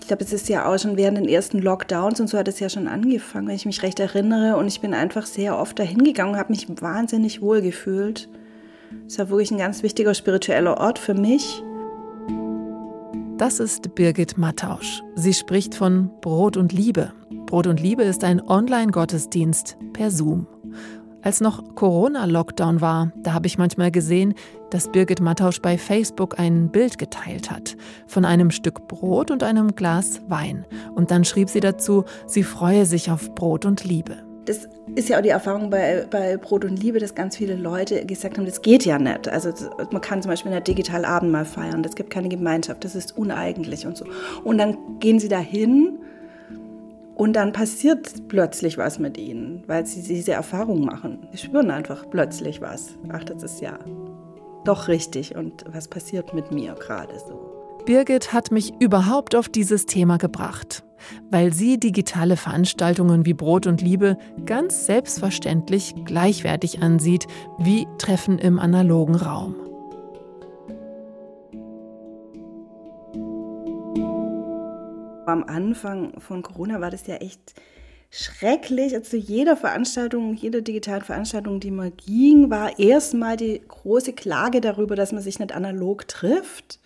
Ich glaube, es ist ja auch schon während den ersten Lockdowns und so hat es ja schon angefangen, wenn ich mich recht erinnere. Und ich bin einfach sehr oft dahin gegangen und habe mich wahnsinnig wohl gefühlt. Es war wirklich ein ganz wichtiger spiritueller Ort für mich. Das ist Birgit Mattausch. Sie spricht von Brot und Liebe. Brot und Liebe ist ein Online-Gottesdienst per Zoom. Als noch Corona-Lockdown war, da habe ich manchmal gesehen, dass Birgit Mattausch bei Facebook ein Bild geteilt hat von einem Stück Brot und einem Glas Wein. Und dann schrieb sie dazu, sie freue sich auf Brot und Liebe. Das ist ja auch die Erfahrung bei, bei Brot und Liebe, dass ganz viele Leute gesagt haben, das geht ja nicht. Also man kann zum Beispiel nicht digital Abendmahl feiern, das gibt keine Gemeinschaft, das ist uneigentlich und so. Und dann gehen sie dahin und dann passiert plötzlich was mit ihnen, weil sie diese Erfahrung machen. Sie spüren einfach plötzlich was. Ach, das ist ja doch richtig. Und was passiert mit mir gerade so? Birgit hat mich überhaupt auf dieses Thema gebracht, weil sie digitale Veranstaltungen wie Brot und Liebe ganz selbstverständlich gleichwertig ansieht wie Treffen im analogen Raum. Am Anfang von Corona war das ja echt schrecklich. Also jeder Veranstaltung, jeder digitalen Veranstaltung, die man ging, war erstmal die große Klage darüber, dass man sich nicht analog trifft.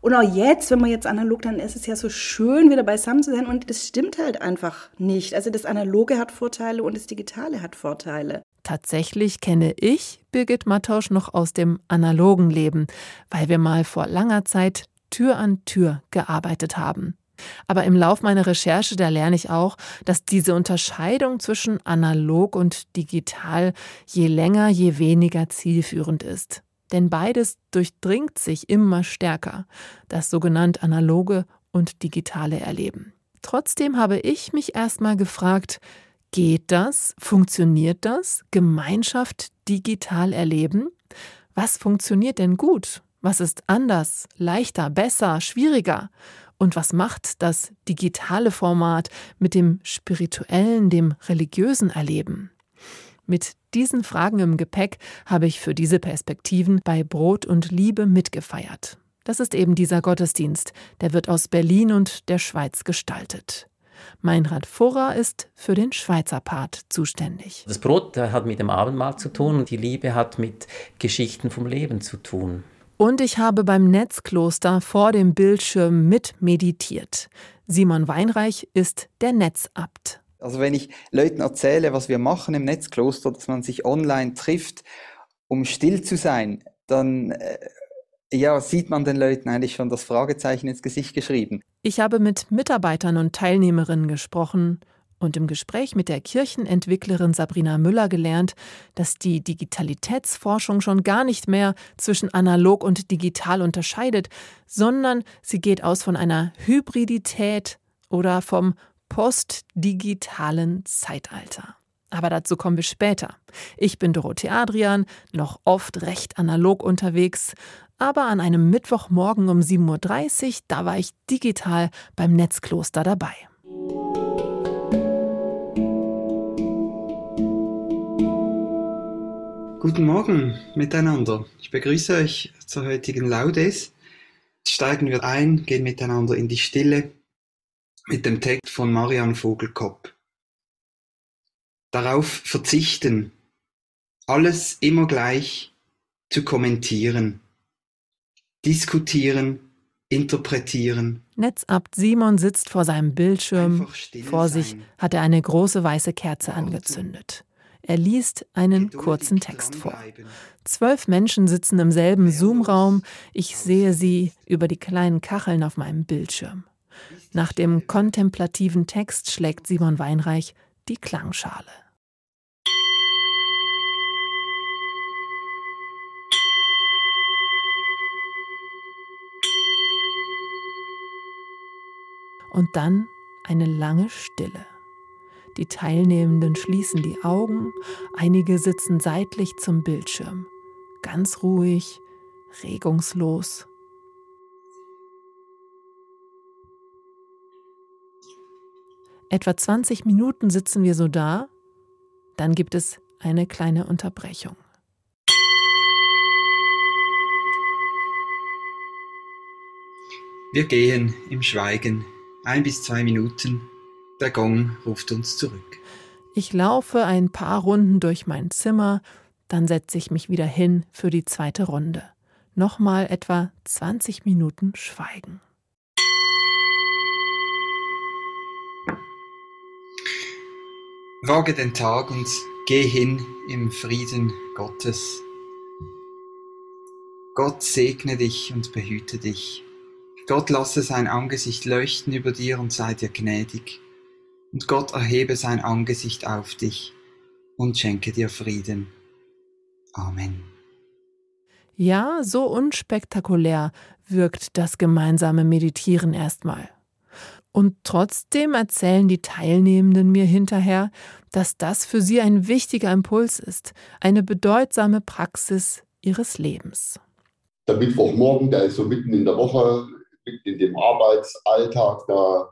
Und auch jetzt, wenn man jetzt analog, dann ist es ja so schön, wieder beisammen zu sein. Und das stimmt halt einfach nicht. Also das Analoge hat Vorteile und das Digitale hat Vorteile. Tatsächlich kenne ich Birgit Mattausch noch aus dem analogen Leben, weil wir mal vor langer Zeit Tür an Tür gearbeitet haben. Aber im Lauf meiner Recherche, da lerne ich auch, dass diese Unterscheidung zwischen analog und digital je länger, je weniger zielführend ist. Denn beides durchdringt sich immer stärker, das sogenannte analoge und digitale Erleben. Trotzdem habe ich mich erstmal gefragt, geht das? Funktioniert das? Gemeinschaft digital erleben? Was funktioniert denn gut? Was ist anders, leichter, besser, schwieriger? Und was macht das digitale Format mit dem spirituellen, dem religiösen Erleben? Mit diesen Fragen im Gepäck habe ich für diese Perspektiven bei Brot und Liebe mitgefeiert. Das ist eben dieser Gottesdienst, der wird aus Berlin und der Schweiz gestaltet. Meinrad Furrer ist für den Schweizer Part zuständig. Das Brot hat mit dem Abendmahl zu tun und die Liebe hat mit Geschichten vom Leben zu tun. Und ich habe beim Netzkloster vor dem Bildschirm mit meditiert. Simon Weinreich ist der Netzabt. Also wenn ich Leuten erzähle, was wir machen im Netzkloster, dass man sich online trifft, um still zu sein, dann äh, ja, sieht man den Leuten eigentlich schon das Fragezeichen ins Gesicht geschrieben. Ich habe mit Mitarbeitern und Teilnehmerinnen gesprochen und im Gespräch mit der Kirchenentwicklerin Sabrina Müller gelernt, dass die Digitalitätsforschung schon gar nicht mehr zwischen analog und digital unterscheidet, sondern sie geht aus von einer Hybridität oder vom postdigitalen Zeitalter. Aber dazu kommen wir später. Ich bin Dorothee Adrian, noch oft recht analog unterwegs, aber an einem Mittwochmorgen um 7.30 Uhr, da war ich digital beim Netzkloster dabei. Guten Morgen miteinander. Ich begrüße euch zur heutigen Laudes. Steigen wir ein, gehen miteinander in die Stille mit dem Text von Marian Vogelkopp. Darauf verzichten, alles immer gleich zu kommentieren, diskutieren, interpretieren. Netzabt Simon sitzt vor seinem Bildschirm. Vor sich hat er eine große weiße Kerze angezündet. Er liest einen kurzen Text vor. Zwölf Menschen sitzen im selben Zoom-Raum. Ich sehe sie über die kleinen Kacheln auf meinem Bildschirm. Nach dem kontemplativen Text schlägt Simon Weinreich die Klangschale. Und dann eine lange Stille. Die Teilnehmenden schließen die Augen, einige sitzen seitlich zum Bildschirm, ganz ruhig, regungslos. Etwa 20 Minuten sitzen wir so da, dann gibt es eine kleine Unterbrechung. Wir gehen im Schweigen ein bis zwei Minuten. Der Gong ruft uns zurück. Ich laufe ein paar Runden durch mein Zimmer, dann setze ich mich wieder hin für die zweite Runde. Nochmal etwa 20 Minuten Schweigen. Wage den Tag und geh hin im Frieden Gottes. Gott segne dich und behüte dich. Gott lasse sein Angesicht leuchten über dir und sei dir gnädig. Und Gott erhebe sein Angesicht auf dich und schenke dir Frieden. Amen. Ja, so unspektakulär wirkt das gemeinsame Meditieren erstmal. Und trotzdem erzählen die Teilnehmenden mir hinterher, dass das für sie ein wichtiger Impuls ist, eine bedeutsame Praxis ihres Lebens. Der Mittwochmorgen, der ist so mitten in der Woche, mitten in dem Arbeitsalltag da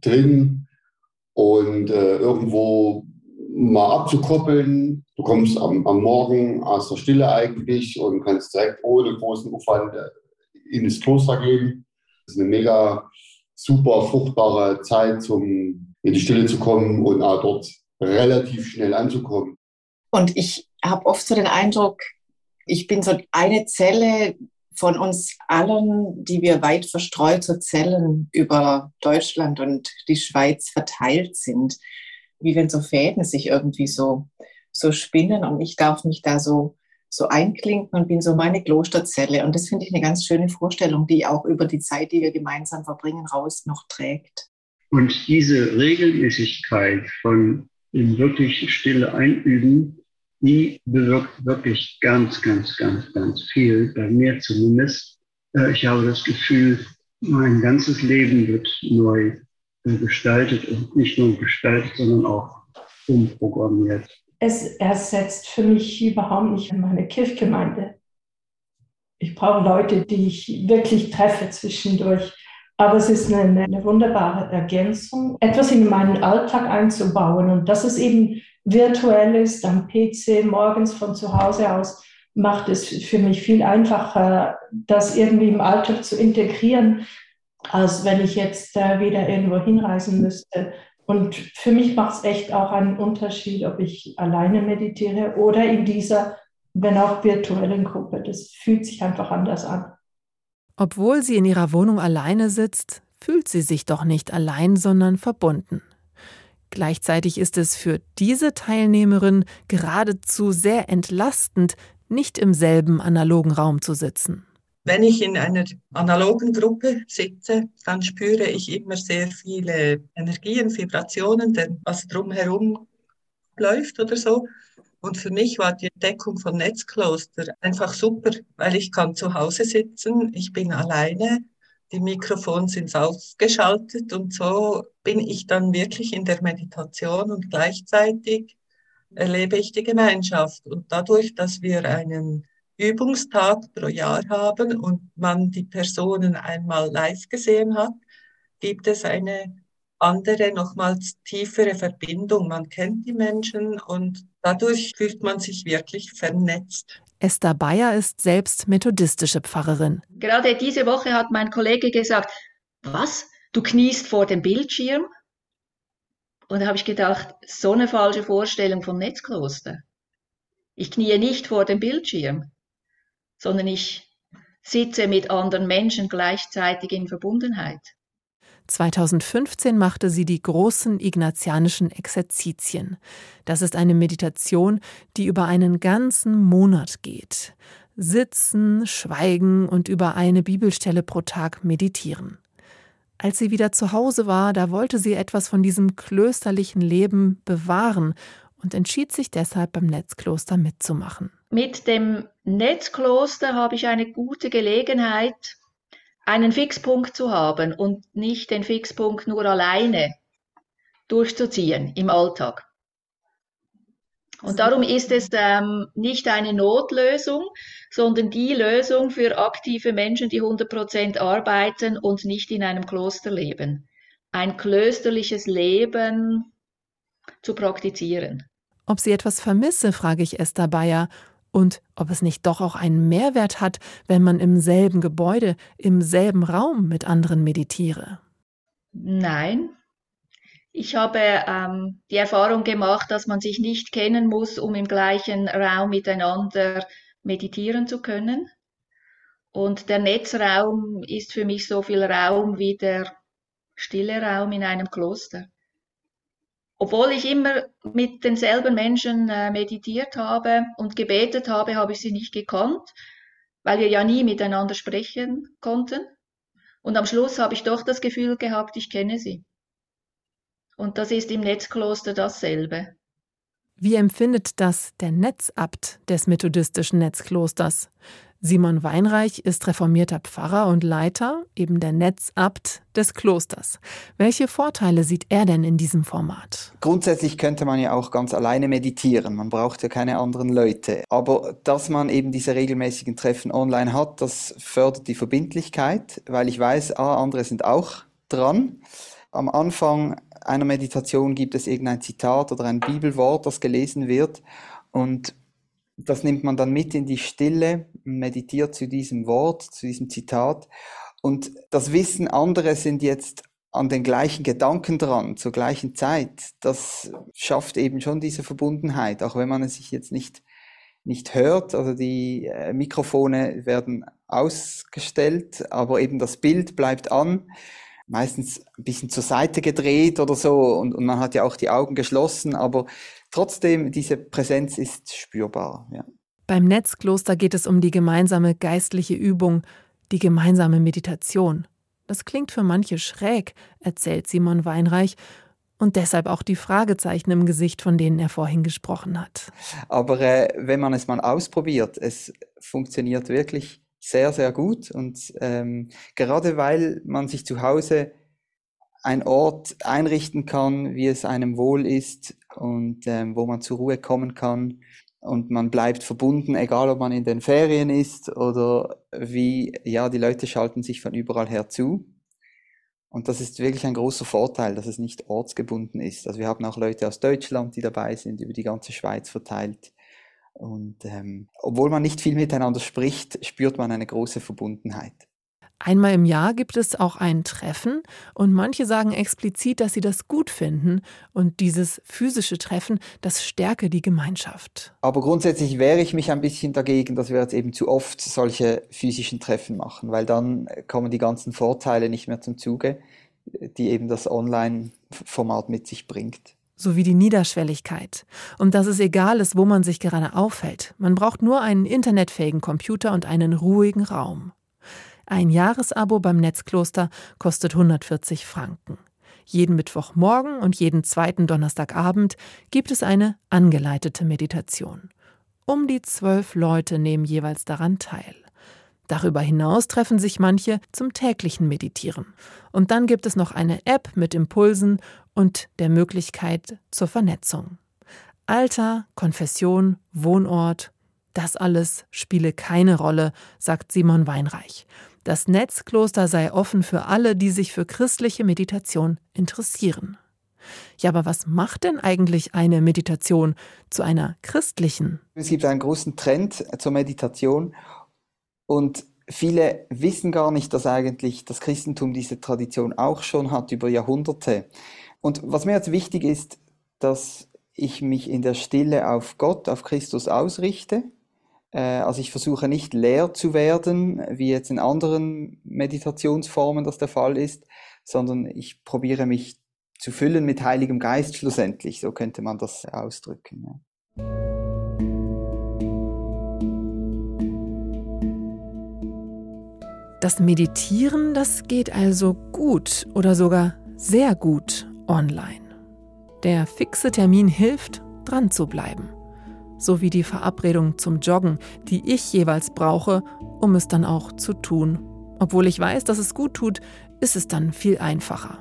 drin und äh, irgendwo mal abzukoppeln. Du kommst am, am, Morgen aus der Stille eigentlich und kannst direkt ohne großen Aufwand äh, in das Kloster gehen. Das ist eine mega super fruchtbare Zeit, um in die Stille zu kommen und auch dort relativ schnell anzukommen. Und ich habe oft so den Eindruck, ich bin so eine Zelle von uns allen, die wir weit verstreut so Zellen über Deutschland und die Schweiz verteilt sind, wie wenn so Fäden sich irgendwie so, so spinnen und ich darf mich da so so einklinken und bin so meine Klosterzelle. Und das finde ich eine ganz schöne Vorstellung, die auch über die Zeit, die wir gemeinsam verbringen, raus noch trägt. Und diese Regelmäßigkeit von im wirklich Stille einüben, die bewirkt wirklich ganz, ganz, ganz, ganz viel, bei mir zumindest. Äh, ich habe das Gefühl, mein ganzes Leben wird neu äh, gestaltet und nicht nur gestaltet, sondern auch umprogrammiert es ersetzt für mich überhaupt nicht meine Kirchgemeinde. Ich brauche Leute, die ich wirklich treffe zwischendurch. Aber es ist eine, eine, wunderbare Ergänzung, etwas in meinen Alltag einzubauen. Und dass es eben virtuell ist, am PC, morgens von zu Hause aus, macht es für mich viel einfacher, das irgendwie im Alltag zu integrieren, als wenn ich jetzt äh, wieder irgendwo hinreisen müsste und für mich macht es echt auch einen Unterschied, ob ich alleine meditiere oder in dieser, wenn auch virtuellen Gruppe. Das fühlt sich einfach anders an. Obwohl sie in ihrer Wohnung alleine sitzt, fühlt sie sich doch nicht allein, sondern verbunden. Gleichzeitig ist es für diese Teilnehmerin geradezu sehr entlastend, nicht im selben analogen Raum zu sitzen. Wenn ich in einer analogen Gruppe sitze, dann spüre ich immer sehr viele Energien, Vibrationen, was drumherum läuft oder so. Und für mich war die Entdeckung von Netzkloster einfach super, weil ich kann zu Hause sitzen, ich bin alleine, die Mikrofone sind ausgeschaltet und so bin ich dann wirklich in der Meditation und gleichzeitig erlebe ich die Gemeinschaft. Und dadurch, dass wir einen Übungstag pro Jahr haben und man die Personen einmal live gesehen hat, gibt es eine andere, nochmals tiefere Verbindung. Man kennt die Menschen und dadurch fühlt man sich wirklich vernetzt. Esther Bayer ist selbst methodistische Pfarrerin. Gerade diese Woche hat mein Kollege gesagt, was? Du kniest vor dem Bildschirm? Und da habe ich gedacht, so eine falsche Vorstellung vom Netzkloster. Ich kniee nicht vor dem Bildschirm sondern ich sitze mit anderen Menschen gleichzeitig in Verbundenheit. 2015 machte sie die großen ignatianischen Exerzitien. Das ist eine Meditation, die über einen ganzen Monat geht. Sitzen, schweigen und über eine Bibelstelle pro Tag meditieren. Als sie wieder zu Hause war, da wollte sie etwas von diesem klösterlichen Leben bewahren und entschied sich deshalb beim Netzkloster mitzumachen mit dem Netzkloster habe ich eine gute Gelegenheit, einen Fixpunkt zu haben und nicht den Fixpunkt nur alleine durchzuziehen im Alltag. Und darum ist es ähm, nicht eine Notlösung, sondern die Lösung für aktive Menschen, die 100% arbeiten und nicht in einem Kloster leben. Ein klösterliches Leben zu praktizieren. Ob sie etwas vermisse, frage ich Esther Bayer und ob es nicht doch auch einen Mehrwert hat, wenn man im selben Gebäude, im selben Raum mit anderen meditiere. Nein. Ich habe ähm, die Erfahrung gemacht, dass man sich nicht kennen muss, um im gleichen Raum miteinander meditieren zu können. Und der Netzraum ist für mich so viel Raum wie der stille Raum in einem Kloster. Obwohl ich immer mit denselben Menschen äh, meditiert habe und gebetet habe, habe ich sie nicht gekannt, weil wir ja nie miteinander sprechen konnten. Und am Schluss habe ich doch das Gefühl gehabt, ich kenne sie. Und das ist im Netzkloster dasselbe. Wie empfindet das der Netzabt des methodistischen Netzklosters? Simon Weinreich ist reformierter Pfarrer und Leiter, eben der Netzabt des Klosters. Welche Vorteile sieht er denn in diesem Format? Grundsätzlich könnte man ja auch ganz alleine meditieren. Man braucht ja keine anderen Leute. Aber dass man eben diese regelmäßigen Treffen online hat, das fördert die Verbindlichkeit, weil ich weiß, ah, andere sind auch dran. Am Anfang einer Meditation gibt es irgendein Zitat oder ein Bibelwort, das gelesen wird. Und das nimmt man dann mit in die Stille, meditiert zu diesem Wort, zu diesem Zitat. Und das Wissen, andere sind jetzt an den gleichen Gedanken dran, zur gleichen Zeit, das schafft eben schon diese Verbundenheit, auch wenn man es sich jetzt nicht, nicht hört. Also die äh, Mikrofone werden ausgestellt, aber eben das Bild bleibt an meistens ein bisschen zur Seite gedreht oder so und, und man hat ja auch die Augen geschlossen, aber trotzdem, diese Präsenz ist spürbar. Ja. Beim Netzkloster geht es um die gemeinsame geistliche Übung, die gemeinsame Meditation. Das klingt für manche schräg, erzählt Simon Weinreich, und deshalb auch die Fragezeichen im Gesicht, von denen er vorhin gesprochen hat. Aber äh, wenn man es mal ausprobiert, es funktioniert wirklich sehr, sehr gut. Und ähm, gerade weil man sich zu Hause ein Ort einrichten kann, wie es einem wohl ist und ähm, wo man zur Ruhe kommen kann und man bleibt verbunden, egal ob man in den Ferien ist oder wie, ja, die Leute schalten sich von überall her zu. Und das ist wirklich ein großer Vorteil, dass es nicht ortsgebunden ist. Also wir haben auch Leute aus Deutschland, die dabei sind, über die ganze Schweiz verteilt. Und ähm, obwohl man nicht viel miteinander spricht, spürt man eine große Verbundenheit. Einmal im Jahr gibt es auch ein Treffen und manche sagen explizit, dass sie das gut finden und dieses physische Treffen, das stärke die Gemeinschaft. Aber grundsätzlich wehre ich mich ein bisschen dagegen, dass wir jetzt eben zu oft solche physischen Treffen machen, weil dann kommen die ganzen Vorteile nicht mehr zum Zuge, die eben das Online-Format mit sich bringt sowie die Niederschwelligkeit. Und dass es egal ist, wo man sich gerade aufhält. Man braucht nur einen internetfähigen Computer und einen ruhigen Raum. Ein Jahresabo beim Netzkloster kostet 140 Franken. Jeden Mittwochmorgen und jeden zweiten Donnerstagabend gibt es eine angeleitete Meditation. Um die zwölf Leute nehmen jeweils daran teil. Darüber hinaus treffen sich manche zum täglichen Meditieren. Und dann gibt es noch eine App mit Impulsen und der Möglichkeit zur Vernetzung. Alter, Konfession, Wohnort, das alles spiele keine Rolle, sagt Simon Weinreich. Das Netzkloster sei offen für alle, die sich für christliche Meditation interessieren. Ja, aber was macht denn eigentlich eine Meditation zu einer christlichen? Es gibt einen großen Trend zur Meditation und viele wissen gar nicht, dass eigentlich das Christentum diese Tradition auch schon hat über Jahrhunderte. Und was mir jetzt wichtig ist, dass ich mich in der Stille auf Gott, auf Christus ausrichte äh, also ich versuche nicht leer zu werden, wie jetzt in anderen Meditationsformen das der Fall ist, sondern ich probiere mich zu füllen mit Heiligem Geist schlussendlich. So könnte man das ausdrücken. Ja. Das Meditieren, das geht also gut oder sogar sehr gut online. Der fixe Termin hilft, dran zu bleiben sowie die Verabredung zum Joggen, die ich jeweils brauche, um es dann auch zu tun. Obwohl ich weiß, dass es gut tut, ist es dann viel einfacher.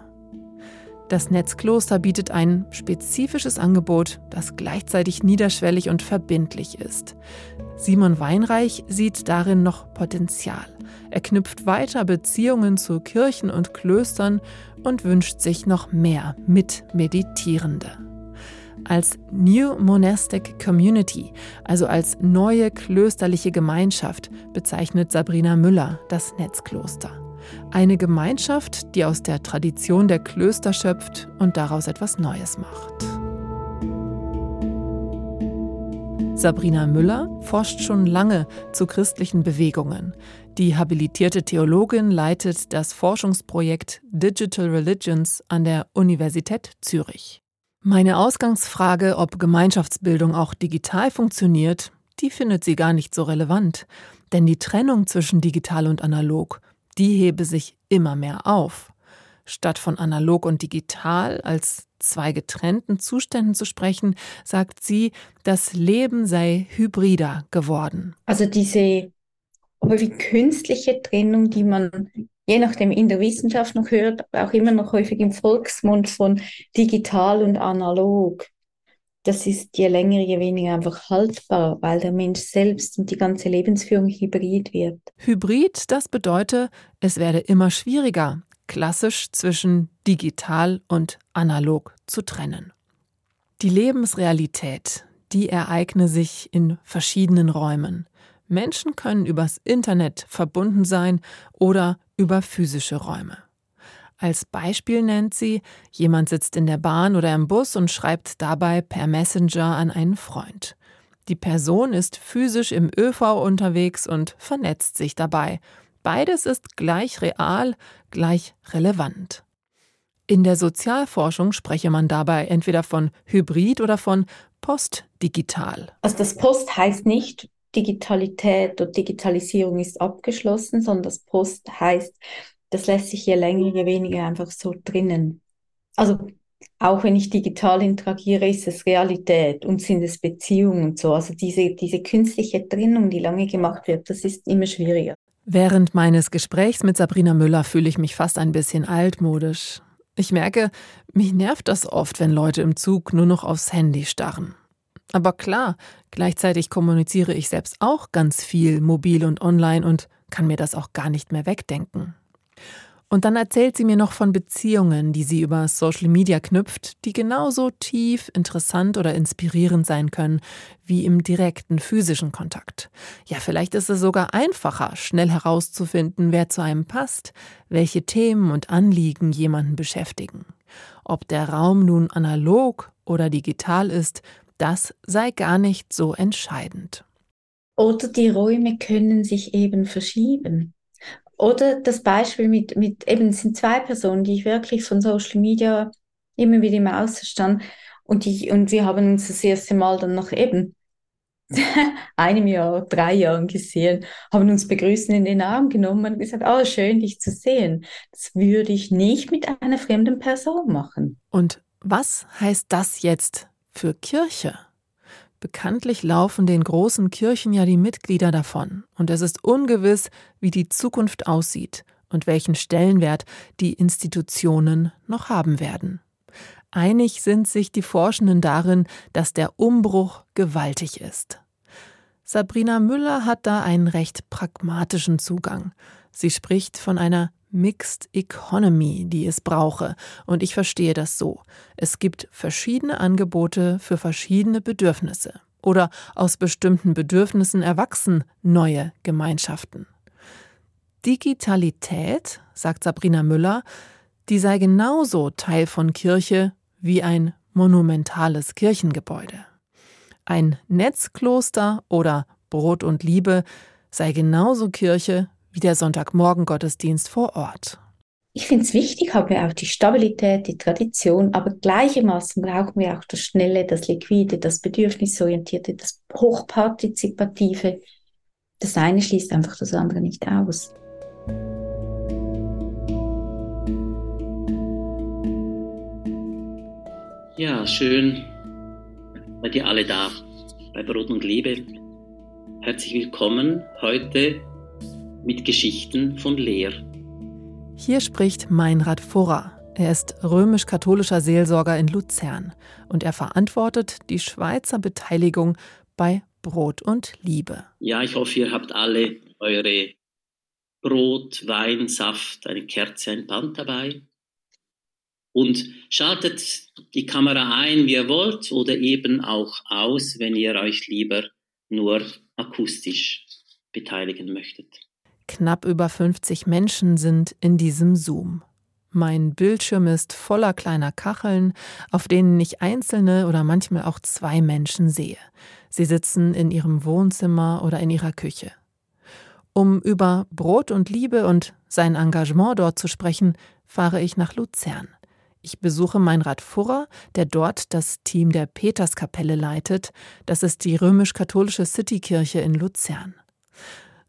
Das Netzkloster bietet ein spezifisches Angebot, das gleichzeitig niederschwellig und verbindlich ist. Simon Weinreich sieht darin noch Potenzial. Er knüpft weiter Beziehungen zu Kirchen und Klöstern und wünscht sich noch mehr Mitmeditierende. Als New Monastic Community, also als neue klösterliche Gemeinschaft, bezeichnet Sabrina Müller das Netzkloster. Eine Gemeinschaft, die aus der Tradition der Klöster schöpft und daraus etwas Neues macht. Sabrina Müller forscht schon lange zu christlichen Bewegungen. Die habilitierte Theologin leitet das Forschungsprojekt Digital Religions an der Universität Zürich. Meine Ausgangsfrage, ob Gemeinschaftsbildung auch digital funktioniert, die findet sie gar nicht so relevant. Denn die Trennung zwischen digital und analog, die hebe sich immer mehr auf. Statt von analog und digital als zwei getrennten Zuständen zu sprechen, sagt sie, das Leben sei hybrider geworden. Also diese häufig künstliche Trennung, die man je nachdem in der Wissenschaft noch hört, auch immer noch häufig im Volksmund von digital und analog. Das ist je länger, je weniger einfach haltbar, weil der Mensch selbst und die ganze Lebensführung hybrid wird. Hybrid, das bedeutet, es werde immer schwieriger, klassisch zwischen digital und analog zu trennen. Die Lebensrealität, die ereigne sich in verschiedenen Räumen. Menschen können übers Internet verbunden sein oder über physische Räume. Als Beispiel nennt sie, jemand sitzt in der Bahn oder im Bus und schreibt dabei per Messenger an einen Freund. Die Person ist physisch im ÖV unterwegs und vernetzt sich dabei Beides ist gleich real, gleich relevant. In der Sozialforschung spreche man dabei entweder von Hybrid oder von Postdigital. Also das Post heißt nicht, Digitalität oder Digitalisierung ist abgeschlossen, sondern das Post heißt, das lässt sich je länger, je weniger einfach so drinnen. Also auch wenn ich digital interagiere, ist es Realität und sind es Beziehungen und so. Also diese, diese künstliche Trennung, die lange gemacht wird, das ist immer schwieriger. Während meines Gesprächs mit Sabrina Müller fühle ich mich fast ein bisschen altmodisch. Ich merke, mich nervt das oft, wenn Leute im Zug nur noch aufs Handy starren. Aber klar, gleichzeitig kommuniziere ich selbst auch ganz viel mobil und online und kann mir das auch gar nicht mehr wegdenken. Und dann erzählt sie mir noch von Beziehungen, die sie über Social Media knüpft, die genauso tief, interessant oder inspirierend sein können wie im direkten physischen Kontakt. Ja, vielleicht ist es sogar einfacher, schnell herauszufinden, wer zu einem passt, welche Themen und Anliegen jemanden beschäftigen. Ob der Raum nun analog oder digital ist, das sei gar nicht so entscheidend. Oder die Räume können sich eben verschieben. Oder das Beispiel mit, mit eben es sind zwei Personen, die ich wirklich von Social Media immer wieder im Außenstand und, die, und wir haben uns das erste Mal dann nach eben einem Jahr, drei Jahren gesehen, haben uns begrüßen in den Arm genommen und gesagt, oh, schön, dich zu sehen. Das würde ich nicht mit einer fremden Person machen. Und was heißt das jetzt für Kirche? Bekanntlich laufen den großen Kirchen ja die Mitglieder davon, und es ist ungewiss, wie die Zukunft aussieht und welchen Stellenwert die Institutionen noch haben werden. Einig sind sich die Forschenden darin, dass der Umbruch gewaltig ist. Sabrina Müller hat da einen recht pragmatischen Zugang. Sie spricht von einer Mixed Economy, die es brauche. Und ich verstehe das so. Es gibt verschiedene Angebote für verschiedene Bedürfnisse. Oder aus bestimmten Bedürfnissen erwachsen neue Gemeinschaften. Digitalität, sagt Sabrina Müller, die sei genauso Teil von Kirche wie ein monumentales Kirchengebäude. Ein Netzkloster oder Brot und Liebe sei genauso Kirche wie der Sonntagmorgen-Gottesdienst vor Ort. Ich finde es wichtig, haben wir auch die Stabilität, die Tradition, aber gleichermaßen brauchen wir auch das Schnelle, das Liquide, das Bedürfnisorientierte, das Hochpartizipative. Das eine schließt einfach das andere nicht aus. Ja, schön, seid ihr alle da bei Brot und Liebe. Herzlich willkommen heute mit Geschichten von Leer. Hier spricht Meinrad Furrer. Er ist römisch-katholischer Seelsorger in Luzern und er verantwortet die Schweizer Beteiligung bei Brot und Liebe. Ja, ich hoffe, ihr habt alle eure Brot, Wein, Saft, eine Kerze, ein Band dabei. und schaltet die Kamera ein, wie ihr wollt, oder eben auch aus, wenn ihr euch lieber nur akustisch beteiligen möchtet. Knapp über 50 Menschen sind in diesem Zoom. Mein Bildschirm ist voller kleiner Kacheln, auf denen ich einzelne oder manchmal auch zwei Menschen sehe. Sie sitzen in ihrem Wohnzimmer oder in ihrer Küche. Um über Brot und Liebe und sein Engagement dort zu sprechen, fahre ich nach Luzern. Ich besuche Meinrad Furrer, der dort das Team der Peterskapelle leitet. Das ist die römisch-katholische Citykirche in Luzern.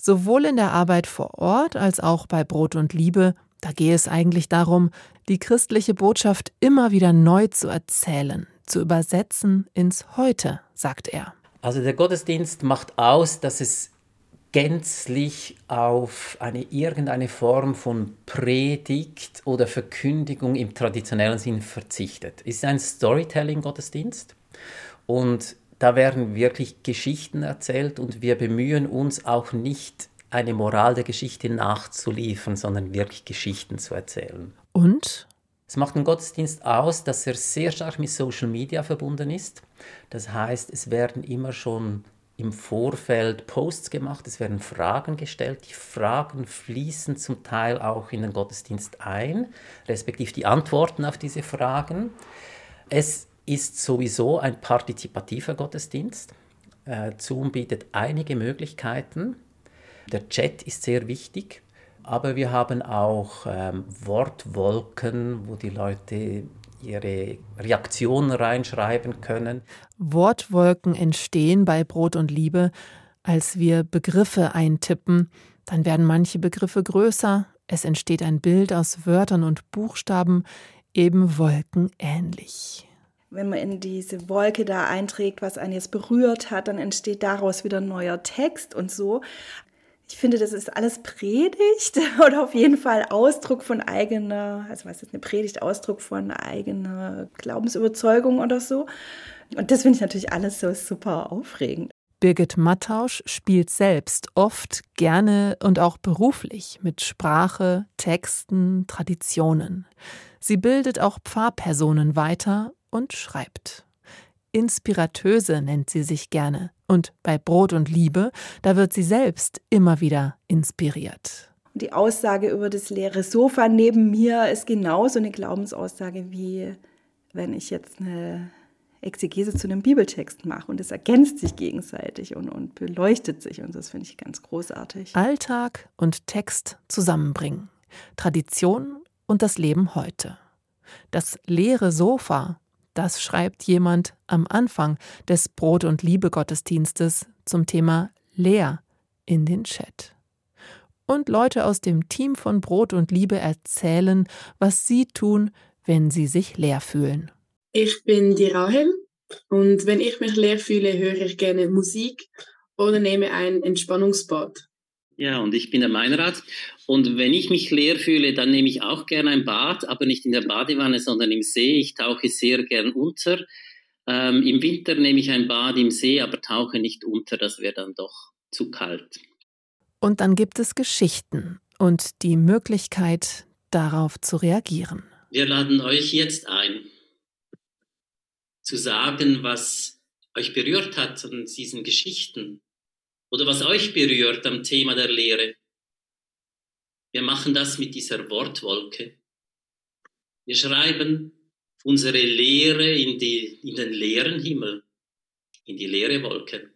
Sowohl in der Arbeit vor Ort als auch bei Brot und Liebe da gehe es eigentlich darum, die christliche Botschaft immer wieder neu zu erzählen, zu übersetzen ins Heute, sagt er. Also der Gottesdienst macht aus, dass es gänzlich auf eine irgendeine Form von Predigt oder Verkündigung im traditionellen Sinn verzichtet. Es ist ein Storytelling-Gottesdienst und da werden wirklich Geschichten erzählt und wir bemühen uns auch nicht eine Moral der Geschichte nachzuliefern, sondern wirklich Geschichten zu erzählen. Und? Es macht den Gottesdienst aus, dass er sehr stark mit Social Media verbunden ist. Das heißt, es werden immer schon im Vorfeld Posts gemacht, es werden Fragen gestellt. Die Fragen fließen zum Teil auch in den Gottesdienst ein, respektive die Antworten auf diese Fragen. Es ist sowieso ein partizipativer Gottesdienst. Äh, Zoom bietet einige Möglichkeiten, der Chat ist sehr wichtig, aber wir haben auch ähm, Wortwolken, wo die Leute ihre Reaktionen reinschreiben können. Wortwolken entstehen bei Brot und Liebe, als wir Begriffe eintippen. Dann werden manche Begriffe größer, es entsteht ein Bild aus Wörtern und Buchstaben, eben wolkenähnlich. Wenn man in diese Wolke da einträgt, was einen jetzt berührt hat, dann entsteht daraus wieder ein neuer Text und so. Ich finde, das ist alles Predigt oder auf jeden Fall Ausdruck von eigener, also was ist eine Predigt, Ausdruck von eigener Glaubensüberzeugung oder so. Und das finde ich natürlich alles so super aufregend. Birgit Mattausch spielt selbst oft gerne und auch beruflich mit Sprache, Texten, Traditionen. Sie bildet auch Pfarrpersonen weiter und schreibt. Inspiratöse nennt sie sich gerne. Und bei Brot und Liebe, da wird sie selbst immer wieder inspiriert. Die Aussage über das leere Sofa neben mir ist genauso eine Glaubensaussage, wie wenn ich jetzt eine Exegese zu einem Bibeltext mache. Und es ergänzt sich gegenseitig und, und beleuchtet sich. Und das finde ich ganz großartig. Alltag und Text zusammenbringen. Tradition und das Leben heute. Das leere Sofa das schreibt jemand am Anfang des Brot- und Liebe-Gottesdienstes zum Thema leer in den Chat. Und Leute aus dem Team von Brot und Liebe erzählen, was sie tun, wenn sie sich leer fühlen. Ich bin die Rahel und wenn ich mich leer fühle, höre ich gerne Musik oder nehme ein Entspannungsbad. Ja, und ich bin der Meinrad. Und wenn ich mich leer fühle, dann nehme ich auch gerne ein Bad, aber nicht in der Badewanne, sondern im See. Ich tauche sehr gern unter. Ähm, Im Winter nehme ich ein Bad im See, aber tauche nicht unter, das wäre dann doch zu kalt. Und dann gibt es Geschichten und die Möglichkeit, darauf zu reagieren. Wir laden euch jetzt ein, zu sagen, was euch berührt hat an diesen Geschichten, oder was euch berührt am Thema der Lehre. Wir machen das mit dieser Wortwolke. Wir schreiben unsere Lehre in, die, in den leeren Himmel, in die leere Wolke.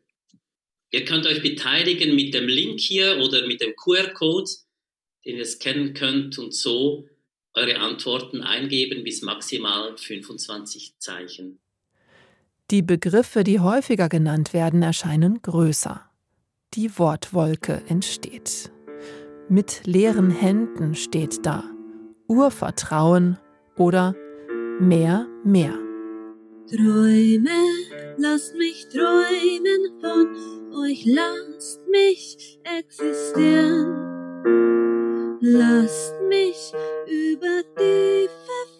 Ihr könnt euch beteiligen mit dem Link hier oder mit dem QR-Code, den ihr scannen könnt und so eure Antworten eingeben bis maximal 25 Zeichen. Die Begriffe, die häufiger genannt werden, erscheinen größer die Wortwolke entsteht. Mit leeren Händen steht da Urvertrauen oder mehr, mehr. Träume, lasst mich träumen von euch, lasst mich existieren. Lasst mich über die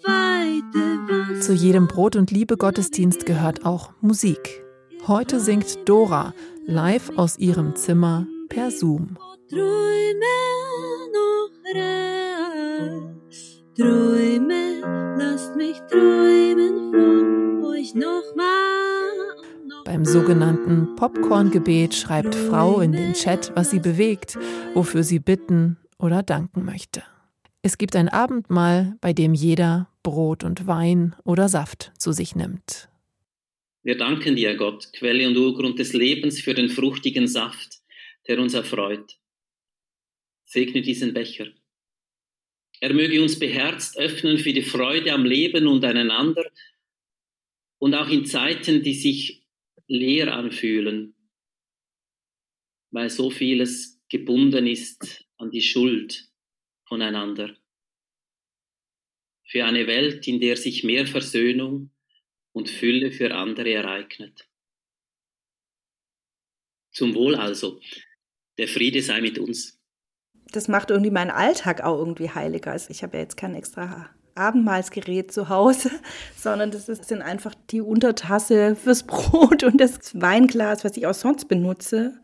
verweite Wasser. Zu jedem Brot- und Liebe-Gottesdienst gehört auch Musik. Heute singt Dora live aus ihrem Zimmer per Zoom. Beim sogenannten Popcorn-Gebet schreibt Frau in den Chat, was sie bewegt, wofür sie bitten oder danken möchte. Es gibt ein Abendmahl, bei dem jeder Brot und Wein oder Saft zu sich nimmt. Wir danken dir, Gott, Quelle und Urgrund des Lebens, für den fruchtigen Saft, der uns erfreut. Segne diesen Becher. Er möge uns beherzt öffnen für die Freude am Leben und einander und auch in Zeiten, die sich leer anfühlen, weil so vieles gebunden ist an die Schuld voneinander. Für eine Welt, in der sich mehr Versöhnung und Fülle für andere ereignet. Zum Wohl also. Der Friede sei mit uns. Das macht irgendwie meinen Alltag auch irgendwie heiliger. Also ich habe ja jetzt kein extra Abendmahlsgerät zu Hause, sondern das sind einfach die Untertasse fürs Brot und das Weinglas, was ich auch sonst benutze.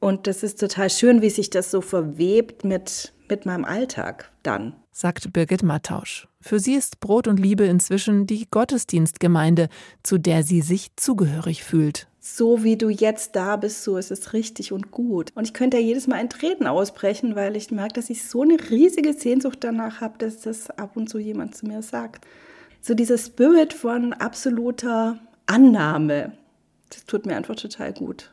Und das ist total schön, wie sich das so verwebt mit, mit meinem Alltag dann sagt Birgit Mattausch. Für sie ist Brot und Liebe inzwischen die Gottesdienstgemeinde, zu der sie sich zugehörig fühlt. So wie du jetzt da bist, so ist es richtig und gut. Und ich könnte ja jedes Mal in Tränen ausbrechen, weil ich merke, dass ich so eine riesige Sehnsucht danach habe, dass das ab und zu jemand zu mir sagt. So dieser Spirit von absoluter Annahme, das tut mir einfach total gut.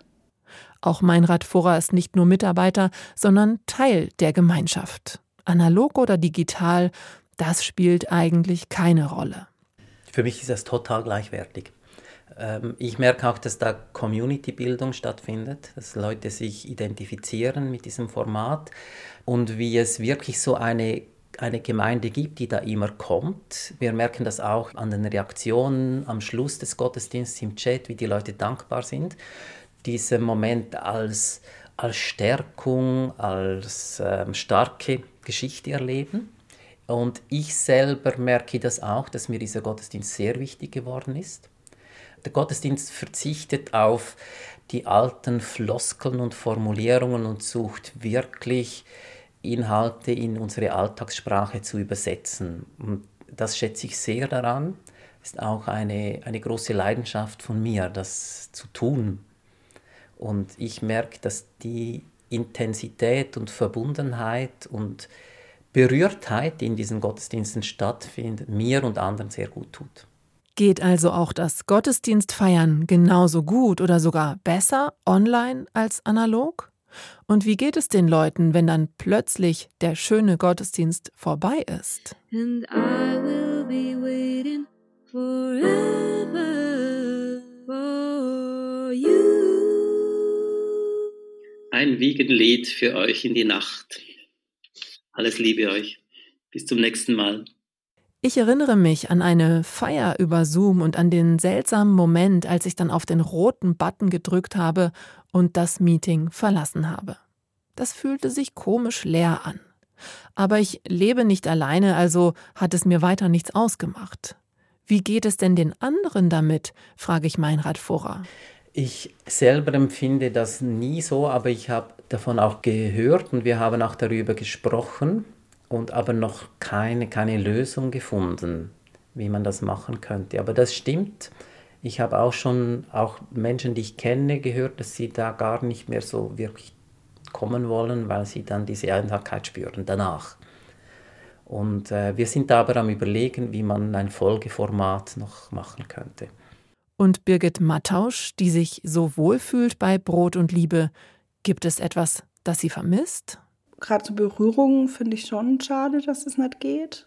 Auch Meinrad Furrer ist nicht nur Mitarbeiter, sondern Teil der Gemeinschaft. Analog oder digital, das spielt eigentlich keine Rolle. Für mich ist das total gleichwertig. Ähm, ich merke auch, dass da Community-Bildung stattfindet, dass Leute sich identifizieren mit diesem Format und wie es wirklich so eine, eine Gemeinde gibt, die da immer kommt. Wir merken das auch an den Reaktionen am Schluss des Gottesdienstes im Chat, wie die Leute dankbar sind. Dieser Moment als, als Stärkung, als ähm, starke Geschichte erleben. Und ich selber merke das auch, dass mir dieser Gottesdienst sehr wichtig geworden ist. Der Gottesdienst verzichtet auf die alten Floskeln und Formulierungen und sucht wirklich Inhalte in unsere Alltagssprache zu übersetzen. Und das schätze ich sehr daran. Ist auch eine, eine große Leidenschaft von mir, das zu tun. Und ich merke, dass die Intensität und Verbundenheit und Berührtheit, die in diesen Gottesdiensten stattfindet, mir und anderen sehr gut tut. Geht also auch das Gottesdienstfeiern genauso gut oder sogar besser online als analog? Und wie geht es den Leuten, wenn dann plötzlich der schöne Gottesdienst vorbei ist? And I will be waiting forever for you ein Wiegenlied für euch in die Nacht. Alles Liebe euch. Bis zum nächsten Mal. Ich erinnere mich an eine Feier über Zoom und an den seltsamen Moment, als ich dann auf den roten Button gedrückt habe und das Meeting verlassen habe. Das fühlte sich komisch leer an. Aber ich lebe nicht alleine, also hat es mir weiter nichts ausgemacht. Wie geht es denn den anderen damit? frage ich Meinrad Furrer. Ich selber empfinde das nie so, aber ich habe davon auch gehört und wir haben auch darüber gesprochen und aber noch keine, keine Lösung gefunden, wie man das machen könnte. Aber das stimmt. Ich habe auch schon auch Menschen, die ich kenne, gehört, dass sie da gar nicht mehr so wirklich kommen wollen, weil sie dann diese Einsamkeit spüren danach. Und äh, wir sind da aber am Überlegen, wie man ein Folgeformat noch machen könnte. Und Birgit Mattausch, die sich so wohl fühlt bei Brot und Liebe, gibt es etwas, das sie vermisst? Gerade so Berührungen finde ich schon schade, dass es nicht geht.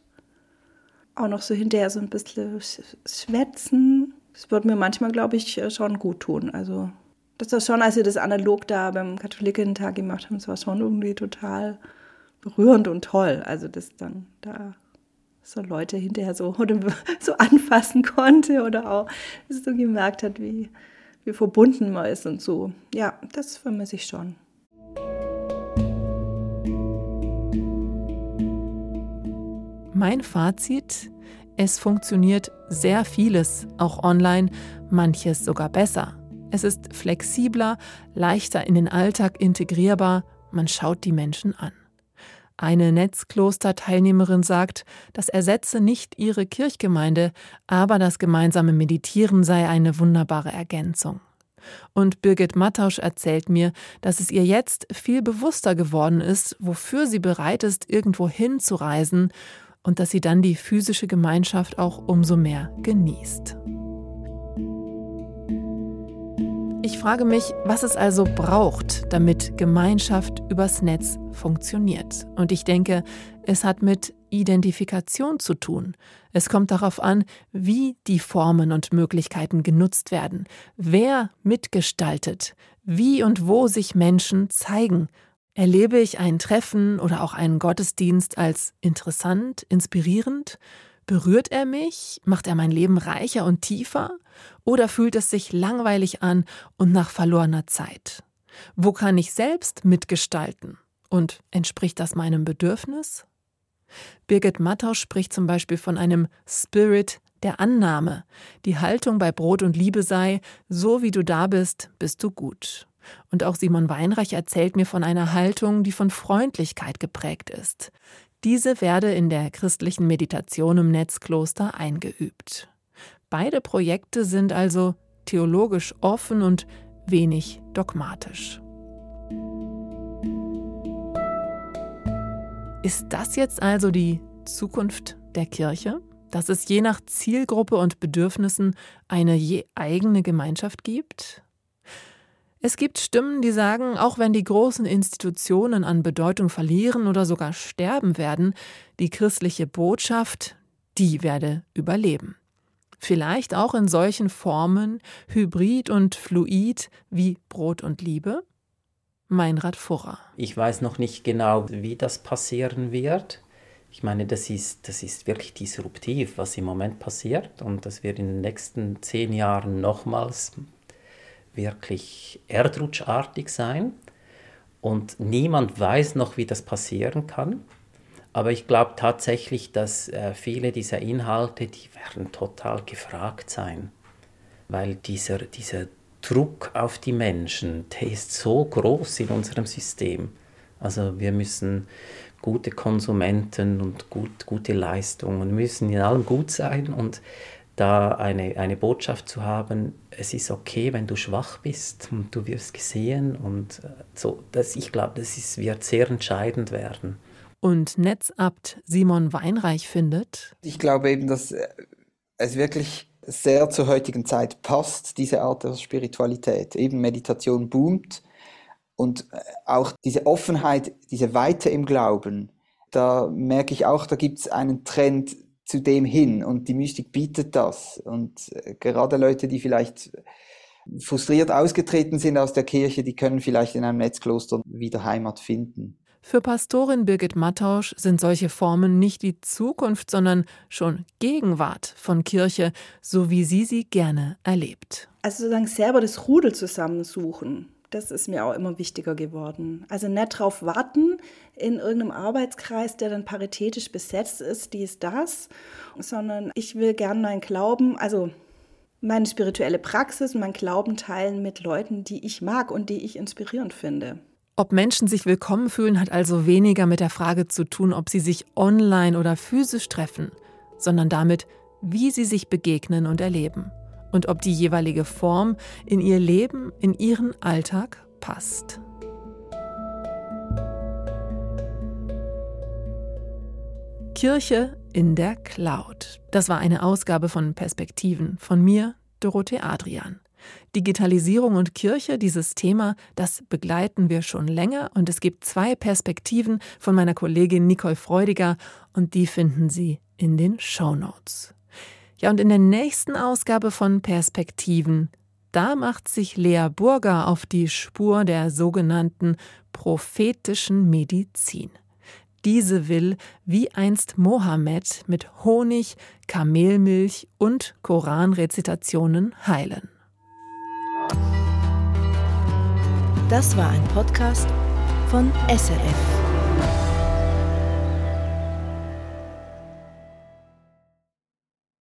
Auch noch so hinterher so ein bisschen schwätzen. Das würde mir manchmal, glaube ich, schon gut tun. Also, das war schon, als wir das analog da beim Katholikentag gemacht haben, das war schon irgendwie total berührend und toll. Also, das dann da so Leute hinterher so, so anfassen konnte oder auch so gemerkt hat, wie, wie verbunden man ist und so. Ja, das vermisse ich schon. Mein Fazit, es funktioniert sehr vieles, auch online, manches sogar besser. Es ist flexibler, leichter in den Alltag integrierbar, man schaut die Menschen an. Eine Netzkloster-Teilnehmerin sagt, das ersetze nicht ihre Kirchgemeinde, aber das gemeinsame Meditieren sei eine wunderbare Ergänzung. Und Birgit Mattausch erzählt mir, dass es ihr jetzt viel bewusster geworden ist, wofür sie bereit ist, irgendwo hinzureisen und dass sie dann die physische Gemeinschaft auch umso mehr genießt. Ich frage mich, was es also braucht, damit Gemeinschaft übers Netz funktioniert. Und ich denke, es hat mit Identifikation zu tun. Es kommt darauf an, wie die Formen und Möglichkeiten genutzt werden, wer mitgestaltet, wie und wo sich Menschen zeigen. Erlebe ich ein Treffen oder auch einen Gottesdienst als interessant, inspirierend? Berührt er mich? Macht er mein Leben reicher und tiefer? Oder fühlt es sich langweilig an und nach verlorener Zeit? Wo kann ich selbst mitgestalten? Und entspricht das meinem Bedürfnis? Birgit Mattausch spricht zum Beispiel von einem Spirit der Annahme. Die Haltung bei Brot und Liebe sei, so wie du da bist, bist du gut. Und auch Simon Weinreich erzählt mir von einer Haltung, die von Freundlichkeit geprägt ist. Diese werde in der christlichen Meditation im Netzkloster eingeübt. Beide Projekte sind also theologisch offen und wenig dogmatisch. Ist das jetzt also die Zukunft der Kirche? Dass es je nach Zielgruppe und Bedürfnissen eine je eigene Gemeinschaft gibt? Es gibt Stimmen, die sagen, auch wenn die großen Institutionen an Bedeutung verlieren oder sogar sterben werden, die christliche Botschaft, die werde überleben. Vielleicht auch in solchen Formen, hybrid und fluid wie Brot und Liebe? Meinrad Furrer. Ich weiß noch nicht genau, wie das passieren wird. Ich meine, das ist, das ist wirklich disruptiv, was im Moment passiert und das wird in den nächsten zehn Jahren nochmals wirklich erdrutschartig sein und niemand weiß noch, wie das passieren kann. Aber ich glaube tatsächlich, dass äh, viele dieser Inhalte, die werden total gefragt sein, weil dieser, dieser Druck auf die Menschen, der ist so groß in unserem System. Also wir müssen gute Konsumenten und gut, gute Leistungen, müssen in allem gut sein und da eine, eine Botschaft zu haben, es ist okay, wenn du schwach bist und du wirst gesehen und äh, so, das, ich glaube, das ist, wird sehr entscheidend werden. Und Netzabt Simon Weinreich findet? Ich glaube eben, dass äh, es wirklich sehr zur heutigen Zeit passt, diese Art der Spiritualität. Eben Meditation boomt und äh, auch diese Offenheit, diese Weite im Glauben, da merke ich auch, da gibt es einen Trend zu dem hin und die Mystik bietet das. Und äh, gerade Leute, die vielleicht frustriert ausgetreten sind aus der Kirche, die können vielleicht in einem Netzkloster wieder Heimat finden. Für Pastorin Birgit Mattausch sind solche Formen nicht die Zukunft, sondern schon Gegenwart von Kirche, so wie sie sie gerne erlebt. Also sozusagen selber das Rudel zusammensuchen das ist mir auch immer wichtiger geworden. Also nicht drauf warten in irgendeinem Arbeitskreis, der dann paritätisch besetzt ist, dies, das, sondern ich will gerne meinen Glauben, also meine spirituelle Praxis und mein Glauben teilen mit Leuten, die ich mag und die ich inspirierend finde. Ob Menschen sich willkommen fühlen, hat also weniger mit der Frage zu tun, ob sie sich online oder physisch treffen, sondern damit, wie sie sich begegnen und erleben und ob die jeweilige Form in ihr Leben, in ihren Alltag passt. Kirche in der Cloud. Das war eine Ausgabe von Perspektiven von mir, Dorothee Adrian. Digitalisierung und Kirche, dieses Thema, das begleiten wir schon länger und es gibt zwei Perspektiven von meiner Kollegin Nicole Freudiger und die finden Sie in den Show Notes. Ja, und in der nächsten Ausgabe von Perspektiven, da macht sich Lea Burger auf die Spur der sogenannten prophetischen Medizin. Diese will, wie einst Mohammed, mit Honig, Kamelmilch und Koranrezitationen heilen. Das war ein Podcast von SRF.